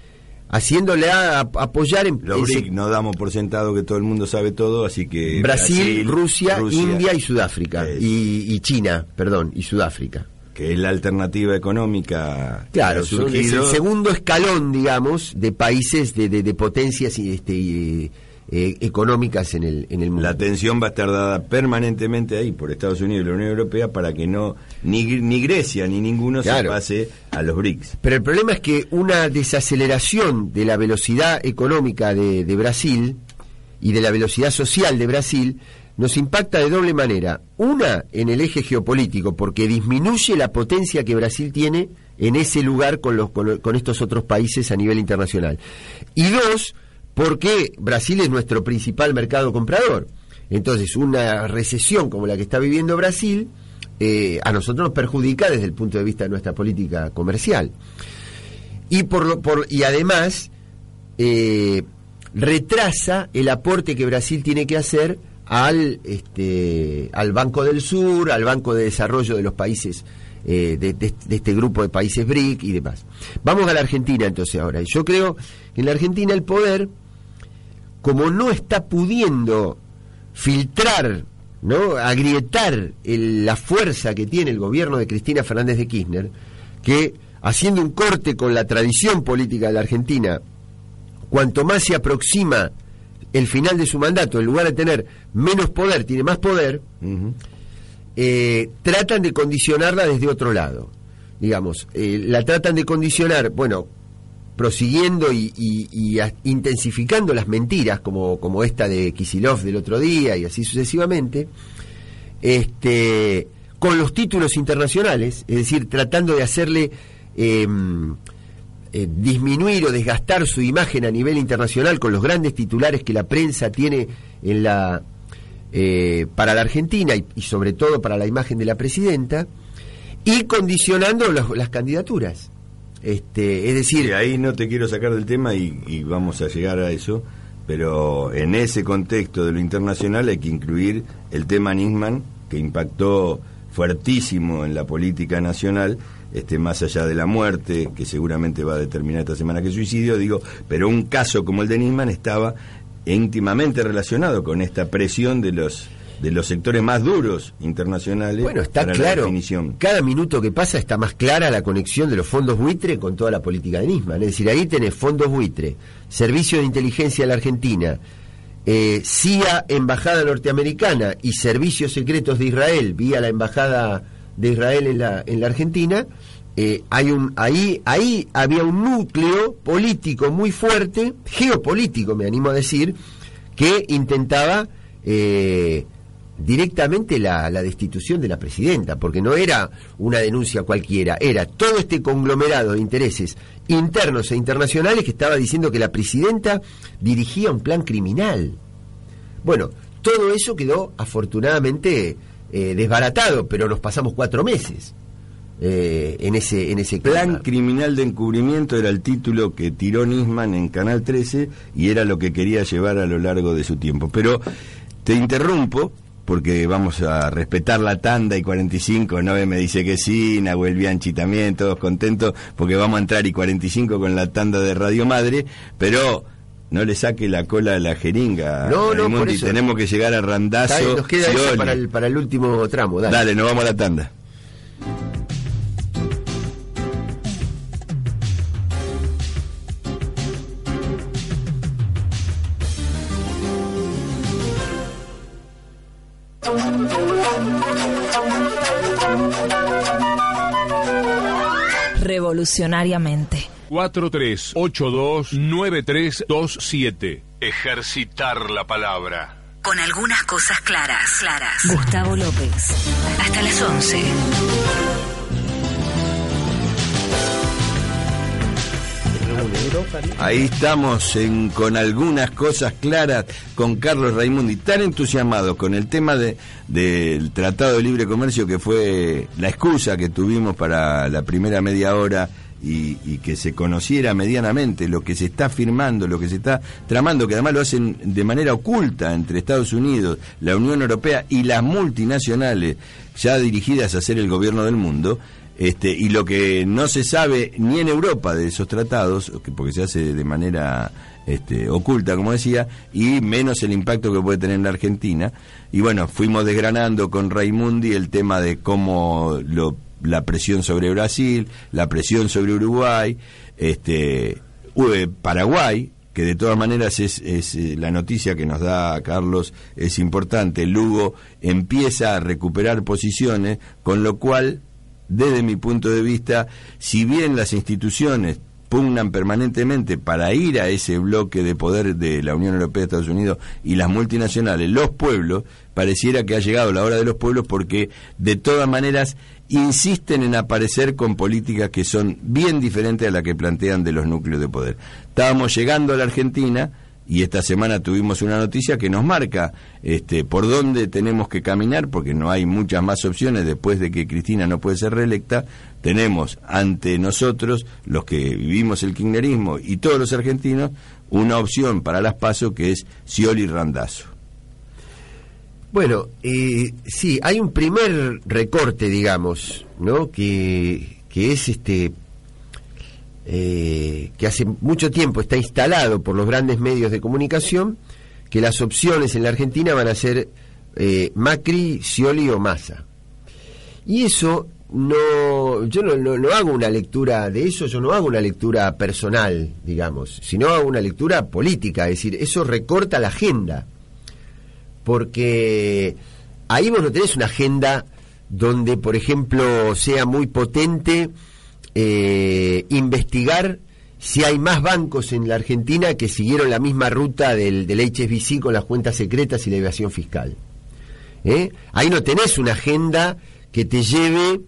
haciéndole a, a- apoyar en, Los BRIC no damos por sentado que todo el mundo sabe todo, así que Brasil, Rusia, Rusia, India y Sudáfrica y, y China, perdón, y Sudáfrica. Que es la alternativa económica Claro, es el segundo escalón, digamos, de países de, de- de potencias y, este, eh, económicas en el, en el mundo. La atención va a estar dada permanentemente ahí por Estados Unidos y la Unión Europea para que no ni, ni Grecia ni ninguno se pase a los BRICS. Pero el problema es que una desaceleración de la velocidad económica de, de Brasil y de la velocidad social de Brasil nos impacta de doble manera. Una, en el eje geopolítico, porque disminuye la potencia que Brasil tiene en ese lugar con, los, con, estos otros países a nivel internacional. Y dos, porque Brasil es nuestro principal mercado comprador. Entonces, una recesión como la que está viviendo Brasil eh, a nosotros nos perjudica desde el punto de vista de nuestra política comercial. Y, por lo- por, y además, eh, retrasa el aporte que Brasil tiene que hacer al, este, al Banco del Sur, al Banco de Desarrollo de los países, eh, de, este grupo de países BRIC y demás. Vamos a la Argentina entonces ahora. Yo creo que en la Argentina el poder, como no está pudiendo filtrar, ¿no? agrietar la fuerza que tiene el gobierno de Cristina Fernández de Kirchner, que haciendo un corte con la tradición política de la Argentina, cuanto más se aproxima el final de su mandato, en lugar de tener menos poder, tiene más poder, eh, tratan de condicionarla desde otro lado. Digamos, eh, la tratan de condicionar, bueno, prosiguiendo y, y- y a- intensificando las mentiras, como, como esta de Kisilov del otro día y así sucesivamente, este, con los títulos internacionales, es decir, tratando de hacerle em, eh, disminuir o desgastar su imagen a nivel internacional con los grandes titulares que la prensa tiene en la eh, para la Argentina y, sobre todo para la imagen de la presidenta y condicionando las candidaturas. Este, es decir, ahí no te quiero sacar del tema y, y vamos a llegar a eso, pero en ese contexto de lo internacional hay que incluir el tema Nisman, que impactó fuertísimo en la política nacional, este, más allá de la muerte, que seguramente va a determinar esta semana que suicidio, digo, pero un caso como el de Nisman estaba íntimamente relacionado con esta presión de los de los sectores más duros internacionales Bueno, está para la claro. definición. Cada minuto que pasa está más clara la conexión de los fondos buitre con toda la política de Nisman. Es decir, ahí tenés fondos buitre, Servicio de Inteligencia de la Argentina, eh, CIA, Embajada Norteamericana y Servicios Secretos de Israel, vía la Embajada de Israel en la, en la Argentina. eh, hay un, ahí, ahí había un núcleo político muy fuerte, geopolítico me animo a decir, que intentaba eh, directamente la, la destitución de la presidenta, porque no era una denuncia cualquiera, era todo este conglomerado de intereses internos e internacionales que estaba diciendo que la presidenta dirigía un plan criminal. Bueno, todo eso quedó afortunadamente eh, desbaratado, pero nos pasamos cuatro meses eh, en ese en ese Plan criminal de encubrimiento era el título que tiró Nisman en Canal 13 y era lo que quería llevar a lo largo de su tiempo. Pero te interrumpo porque vamos a respetar la tanda y 45, Nove me dice que sí, Nahuel Bianchi también, todos contentos porque vamos a entrar y 45 con la tanda de Radio Madre, pero no le saque la cola a la jeringa. No, no, por eso. tenemos que llegar a Randazo. Bien, nos queda eso para el, para el último tramo. Dale. Dale, nos vamos a la tanda. Revolucionariamente. 43829327. Ejercitar la palabra. Con algunas cosas claras, claras. Gustavo López. Hasta las 11. Ahí estamos en, con algunas cosas claras con Carlos Raimundi, tan entusiasmados con el tema de, del Tratado de Libre Comercio que fue la excusa que tuvimos para la primera media hora y, y que se conociera medianamente lo que se está firmando, lo que se está tramando, que además lo hacen de manera oculta entre Estados Unidos, la Unión Europea y las multinacionales ya dirigidas a ser el gobierno del mundo. Este, y lo que no se sabe ni en Europa de esos tratados, que- porque se hace de manera este, oculta, como decía, y menos el impacto que puede tener en la Argentina. Y bueno, fuimos desgranando con Raimundi el tema de cómo lo, la presión sobre Brasil, la presión sobre Uruguay, este, u- Paraguay, que de todas maneras es, es, eh, la noticia que nos da Carlos es importante. Lugo empieza a recuperar posiciones, con lo cual desde mi punto de vista, si bien las instituciones pugnan permanentemente para ir a ese bloque de poder de la Unión Europea, Estados Unidos y las multinacionales, los pueblos, pareciera que ha llegado la hora de los pueblos porque de todas maneras insisten en aparecer con políticas que son bien diferentes a las que plantean de los núcleos de poder. Estábamos llegando a la Argentina y esta semana tuvimos una noticia que nos marca este, por dónde tenemos que caminar, porque no hay muchas más opciones después de que Cristina no puede ser reelecta. Tenemos ante nosotros, los que vivimos el kirchnerismo y todos los argentinos, una opción para las pasos que es Scioli Randazo. Bueno, eh, sí, hay un primer recorte, digamos, ¿no? Que, que es este. eh, que hace mucho tiempo está instalado por los grandes medios de comunicación, que las opciones en la Argentina van a ser eh, Macri, Scioli o Massa. Y eso no, yo no, no, hago una lectura de eso, yo no hago una lectura personal, digamos, sino hago una lectura política, es decir, eso recorta la agenda porque ahí vos no tenés una agenda donde, por ejemplo, sea muy potente eh, investigar si hay más bancos en la Argentina que siguieron la misma ruta del, del HSBC con las cuentas secretas y la evasión fiscal. ¿Eh? Ahí no tenés una agenda que te lleve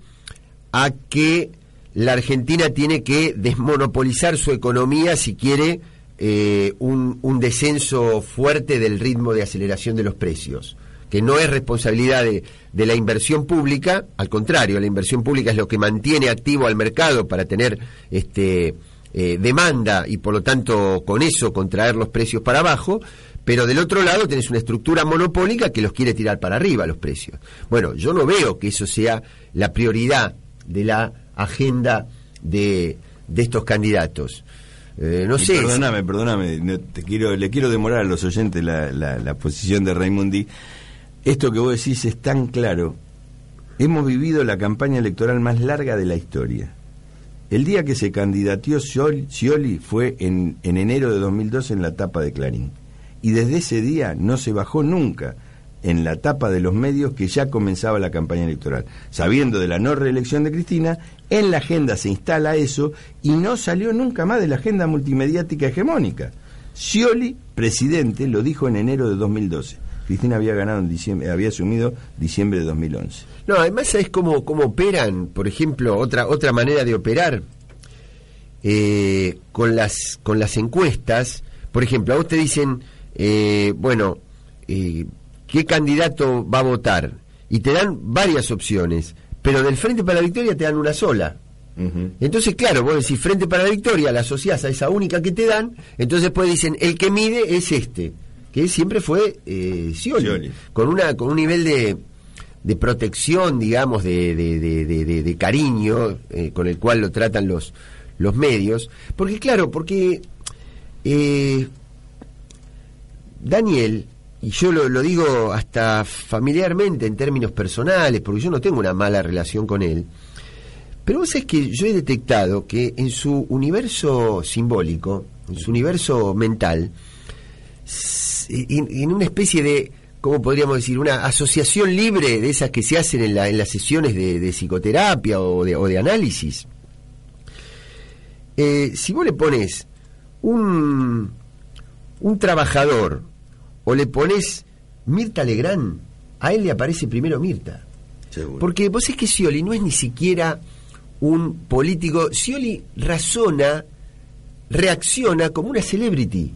a que la Argentina tiene que desmonopolizar su economía si quiere eh, un, descenso fuerte del ritmo de aceleración de los precios, que no es responsabilidad de, de la inversión pública, al contrario, la inversión pública es lo que mantiene activo al mercado para tener este, eh, demanda y por lo tanto con eso contraer los precios para abajo, pero del otro lado tenés una estructura monopólica que los quiere tirar para arriba los precios. Bueno, yo no veo que eso sea la prioridad de la agenda de estos candidatos. Eh, no Y sé. Perdóname, perdóname, no, te quiero, le quiero demorar a los oyentes la, la, la posición de Raimundi. Esto que vos decís es tan claro. Hemos vivido la campaña electoral más larga de la historia. El día que se candidateó Scioli, fue en, en enero de 2012 en la tapa de Clarín. Y desde ese día no se bajó nunca en la tapa de los medios que ya comenzaba la campaña electoral. Sabiendo de la no reelección de Cristina, en la agenda se instala eso y no salió nunca más de la agenda multimediática hegemónica. Scioli, presidente, lo dijo en enero de 2012. Cristina había ganado en diciembre, había asumido diciembre de 2011. No, además sabes cómo, cómo operan, por ejemplo, otra, otra manera de operar eh, con, las, con las encuestas. Por ejemplo, a vos te dicen, eh, bueno, eh, qué candidato va a votar y te dan varias opciones, pero del Frente para la Victoria te dan una sola. Entonces, claro, vos decís Frente para la Victoria, la asociás a esa única que te dan, entonces después dicen, el que mide es este, que siempre fue eh, Scioli, Scioli. con una con un nivel de, de protección, digamos, de, de, de- de- de- de cariño eh, con el cual lo tratan los, los medios. Porque, claro, porque eh, Daniel, y yo lo, digo hasta familiarmente en términos personales, porque yo no tengo una mala relación con él, pero vos sabés que yo he detectado que en su universo simbólico, en su universo mental, en, una especie de, ¿cómo podríamos decir? Una asociación libre de esas que se hacen en, la- en las sesiones de, psicoterapia o de, o de análisis. Eh, si vos le pones un, un trabajador o le pones Mirta Legrand, a él le aparece primero Mirta. Porque vos es que Scioli no es ni siquiera un político. Scioli razona, reacciona como una celebrity,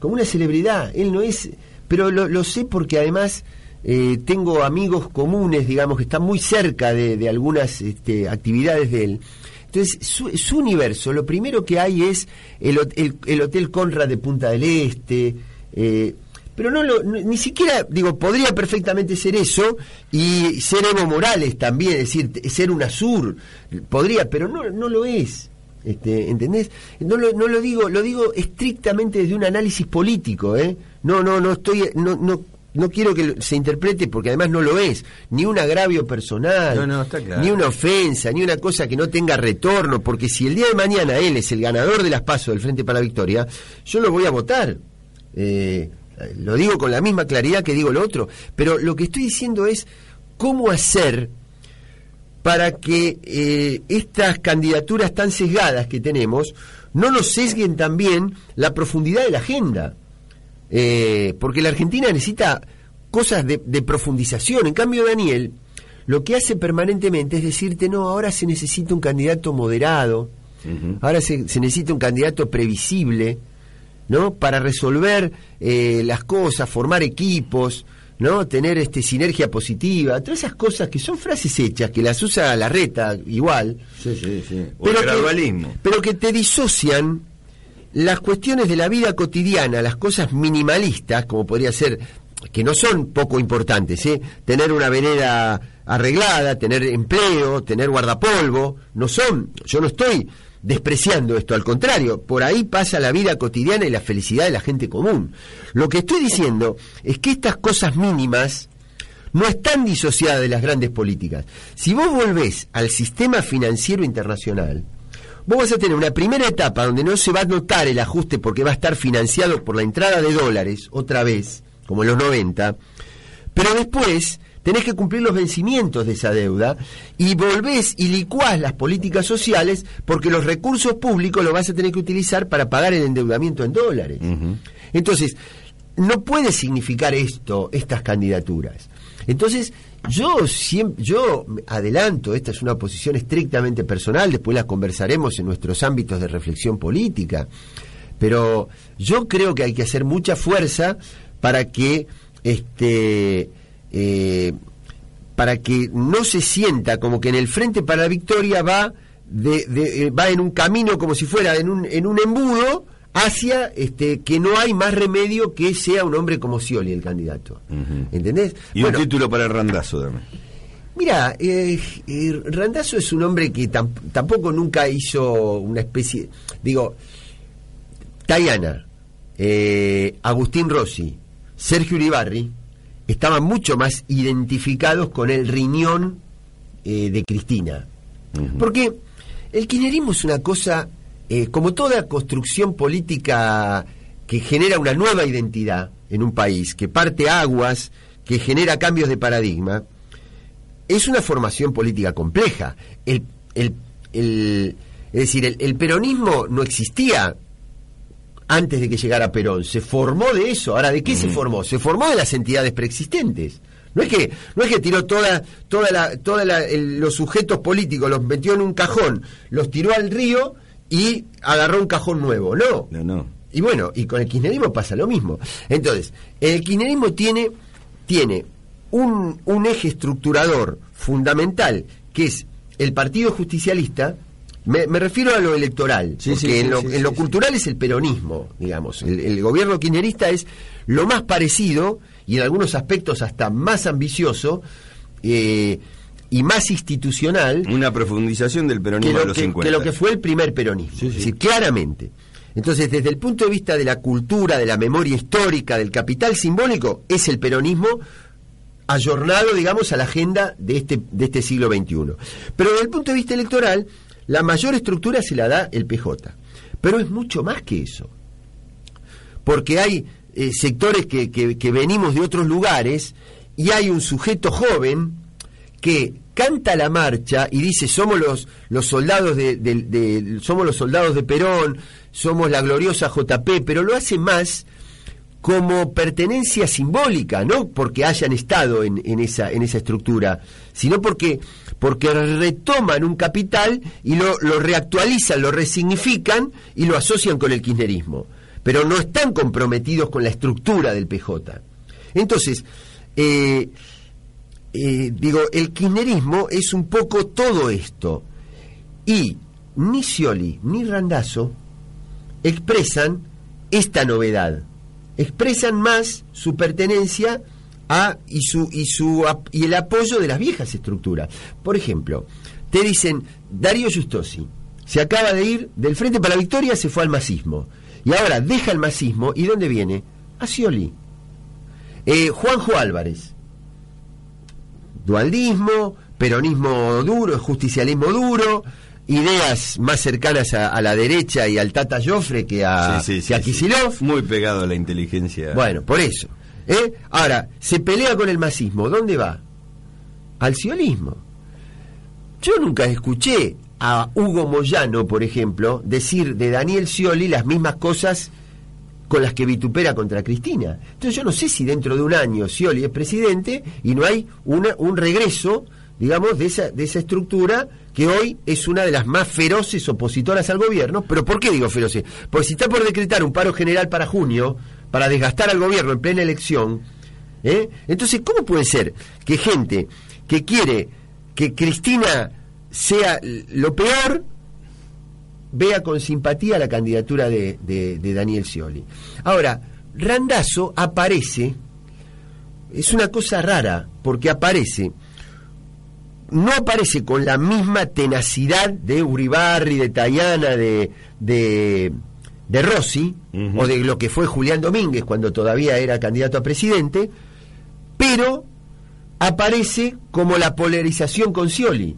como una celebridad. Él no es. Pero lo, lo sé porque además eh, tengo amigos comunes, digamos, que están muy cerca de, de algunas este, actividades de él. Entonces, su, su universo, lo primero que hay es el- el Hotel Conrad de Punta del Este. eh, pero no, lo, ni siquiera, digo, podría perfectamente ser eso y ser Evo Morales también, es decir, ser un Azur, podría, pero no, no lo es. Este, ¿Entendés? No lo, no lo digo, lo digo estrictamente desde un análisis político, ¿eh? No, no, no estoy, no, no, no quiero que se interprete porque además no lo es, ni un agravio personal, No, no, está claro. ni una ofensa, ni una cosa que no tenga retorno, porque si el día de mañana él es el ganador de las pasos del Frente para la Victoria, yo lo voy a votar. Eh, lo digo con la misma claridad que digo lo otro, pero lo que estoy diciendo es cómo hacer para que eh, estas candidaturas tan sesgadas que tenemos no nos sesguen también la profundidad de la agenda. Eh, porque la Argentina necesita cosas de, de profundización. En cambio, Daniel lo que hace permanentemente es decirte, no, ahora se necesita un candidato moderado, ahora se, se necesita un candidato previsible, ¿no? Para resolver eh, las cosas, formar equipos, ¿no? Tener este sinergia positiva, todas esas cosas que son frases hechas, que las usa la reta igual, Sí, sí, sí. O Pero el que- pero que te disocian las cuestiones de la vida cotidiana, las cosas minimalistas, como podría ser, que no son poco importantes, ¿eh? tener una vereda arreglada, tener empleo, tener guardapolvo, no son, yo no estoy despreciando esto, al contrario, por ahí pasa la vida cotidiana y la felicidad de la gente común. Lo que estoy diciendo es que estas cosas mínimas no están disociadas de las grandes políticas. Si vos volvés al sistema financiero internacional, vos vas a tener una primera etapa donde no se va a notar el ajuste porque va a estar financiado por la entrada de dólares, otra vez, como en los 90, pero después tenés que cumplir los vencimientos de esa deuda y volvés y licuás las políticas sociales porque los recursos públicos los vas a tener que utilizar para pagar el endeudamiento en dólares. Entonces, no puede significar esto, estas candidaturas. Entonces, yo siempre, yo adelanto, esta es una posición estrictamente personal, después la conversaremos en nuestros ámbitos de reflexión política, pero yo creo que hay que hacer mucha fuerza para que este eh, para que no se sienta como que en el frente para la victoria va de, de- eh, va en un camino como si fuera en un, en un embudo hacia este que no hay más remedio que sea un hombre como Scioli el candidato ¿entendés? Y Bueno, un título para el randazo también. Mira, eh, eh, Randazzo es un hombre que tam- tampoco nunca hizo una especie, digo, Tayana, eh, Agustín Rossi, Sergio Uribarri, estaban mucho más identificados con el riñón eh, de Cristina. Porque el kirchnerismo es una cosa, eh, como toda construcción política que genera una nueva identidad en un país, que parte aguas, que genera cambios de paradigma, es una formación política compleja. El, el- el- es decir, el, el peronismo no existía antes de que llegara Perón. Se formó de eso. Ahora, ¿de qué se formó? Se formó de las entidades preexistentes. No es que, no es que tiró toda, toda la, toda la- el- los sujetos políticos, los metió en un cajón, los tiró al río y agarró un cajón nuevo. No. No, no. Y bueno, y con el kirchnerismo pasa lo mismo. Entonces, el kirchnerismo tiene tiene un, un eje estructurador fundamental, que es el Partido Justicialista, me, me refiero a lo electoral, Sí, porque sí, en lo, sí, en lo cultural es el peronismo, digamos. El, el gobierno kirchnerista es lo más parecido y en algunos aspectos hasta más ambicioso eh, y más institucional Una profundización del que peronismo de lo los que, 50. que lo que fue el primer peronismo. Es decir, claramente. Entonces, desde el punto de vista de la cultura, de la memoria histórica, del capital simbólico, es el peronismo ayornado, digamos, a la agenda de este, de este siglo XXI. Pero desde el punto de vista electoral, la mayor estructura se la da el PJ. Pero es mucho más que eso. Porque hay eh, sectores que, que- venimos de otros lugares y hay un sujeto joven que canta la marcha y dice somos los, los soldados de, de- de- somos los soldados de Perón, somos la gloriosa JP, pero lo hace más como pertenencia simbólica, no porque hayan estado en, esa, en esa estructura, sino porque, retoman un capital y lo, lo reactualizan, lo resignifican y lo asocian con el kirchnerismo. Pero no están comprometidos con la estructura del PJ. Entonces, eh, eh, digo, el kirchnerismo es un poco todo esto. Y ni Scioli ni Randazzo expresan esta novedad. Expresan más su pertenencia a y su y su y el apoyo de las viejas estructuras. Por ejemplo, te dicen Darío Justosi se acaba de ir del Frente para la Victoria, se fue al masismo. Y ahora deja el masismo y ¿dónde viene? A Scioli. Eh, Juanjo Álvarez, dualdismo, peronismo duro, justicialismo duro, ideas más cercanas a, a la derecha y al Tata Joffre que a, Sí, sí, que a. Kicillof. Muy pegado a la inteligencia. Bueno, por eso. ¿eh? Ahora, se pelea con el masismo. ¿Dónde va? Al sionismo. Yo nunca escuché a Hugo Moyano, por ejemplo, decir de Daniel Scioli las mismas cosas con las que vitupera contra Cristina. Entonces yo no sé si dentro de un año Scioli es presidente y no hay una, un regreso, digamos, de esa, de esa estructura que hoy es una de las más feroces opositoras al gobierno. ¿Pero por qué digo feroces? Porque si está por decretar un paro general para junio, para desgastar al gobierno en plena elección, ¿eh? entonces, ¿cómo puede ser que gente que quiere que Cristina sea lo peor, vea con simpatía la candidatura de, de- de Daniel Scioli. Ahora, Randazo aparece, es una cosa rara, porque aparece, no aparece con la misma tenacidad de Uribarri, de Tayana, de, de, de Rossi, o de lo que fue Julián Domínguez cuando todavía era candidato a presidente, pero aparece como la polarización con Scioli.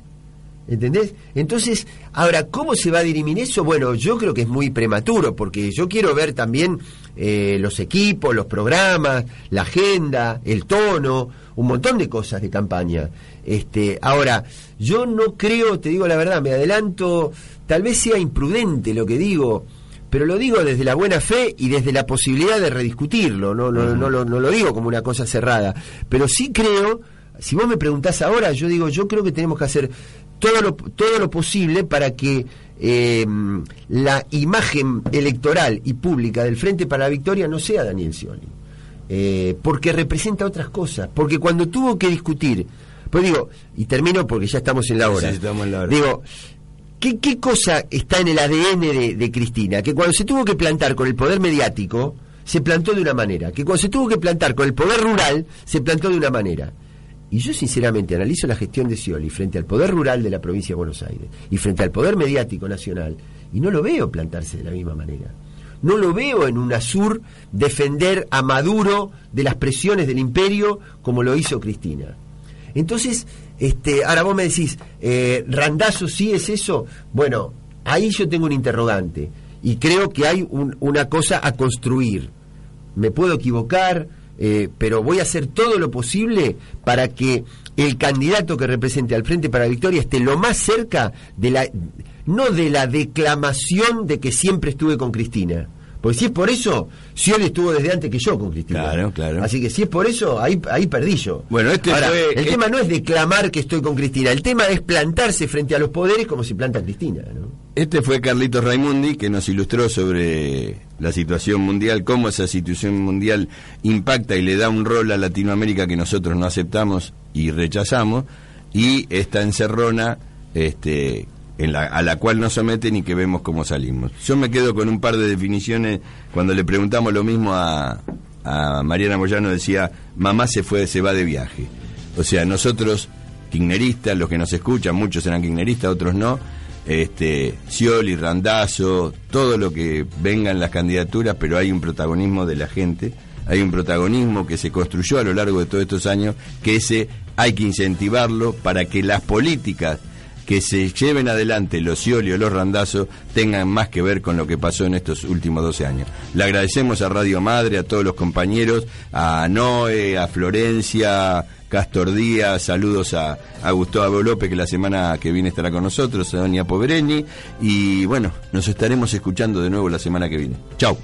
¿Entendés? Entonces, ahora, ¿cómo se va a dirimir eso? Bueno, yo creo que es muy prematuro, porque yo quiero ver también eh, los equipos, los programas, la agenda, el tono, un montón de cosas de campaña. Este, ahora, yo no creo, te digo la verdad, me adelanto, tal vez sea imprudente lo que digo, pero lo digo desde la buena fe y desde la posibilidad de rediscutirlo, no, no, no, lo, no lo digo como una cosa cerrada, pero sí creo, si vos me preguntás ahora, yo digo, yo creo que tenemos que hacer todo lo, todo lo posible para que eh, la imagen electoral y pública del Frente para la Victoria no sea Daniel Scioli. Eh, porque representa otras cosas. Porque cuando tuvo que discutir, pues digo, y termino porque ya estamos en la hora. Sí, estamos en la hora. Digo, ¿qué, qué cosa está en el ADN de, de Cristina? Que cuando se tuvo que plantar con el poder mediático, se plantó de una manera. Que cuando se tuvo que plantar con el poder rural, se plantó de una manera. Y yo sinceramente analizo la gestión de Scioli frente al poder rural de la provincia de Buenos Aires y frente al poder mediático nacional y no lo veo plantarse de la misma manera. No lo veo en UNASUR defender a Maduro de las presiones del imperio como lo hizo Cristina. Entonces, este, ahora vos me decís, eh, ¿Randazo sí es eso? Bueno, ahí yo tengo un interrogante y creo que hay un- una cosa a construir. Me puedo equivocar, eh, pero voy a hacer todo lo posible para que el candidato que represente al Frente para la Victoria esté lo más cerca de la, no de la declamación de que siempre estuve con Cristina. Porque si es por eso, Scioli estuvo desde antes que yo con Cristina. Claro, claro. Así que si es por eso, ahí, ahí perdí yo. Bueno, este Ahora, fue- el este- tema no es declamar que estoy con Cristina, el tema es plantarse frente a los poderes como se planta Cristina, ¿no? Este fue Carlitos Raimundi que nos ilustró sobre la situación mundial, cómo esa situación mundial impacta y le da un rol a Latinoamérica que nosotros no aceptamos y rechazamos, y esta encerrona este, en la, a la cual nos someten y que vemos cómo salimos. Yo me quedo con un par de definiciones cuando le preguntamos lo mismo a, Mariana Moyano, decía, mamá se fue, se va de viaje. O sea, nosotros, kirchneristas, los que nos escuchan, muchos serán kirchneristas, otros no, este, Scioli, Randazo, todo lo que vengan las candidaturas, pero hay un protagonismo de la gente, hay un protagonismo que se construyó a lo largo de todos estos años, que ese hay que incentivarlo para que las políticas que se lleven adelante los Scioli o los Randazzo tengan más que ver con lo que pasó en estos últimos 12 años. Le agradecemos a Radio Madre, a todos los compañeros, a Noé, a Florencia, Castor Díaz, saludos a, a Gustavo López, que la semana que viene estará con nosotros, a Doña Povereñi, y bueno, nos estaremos escuchando de nuevo la semana que viene. Chau.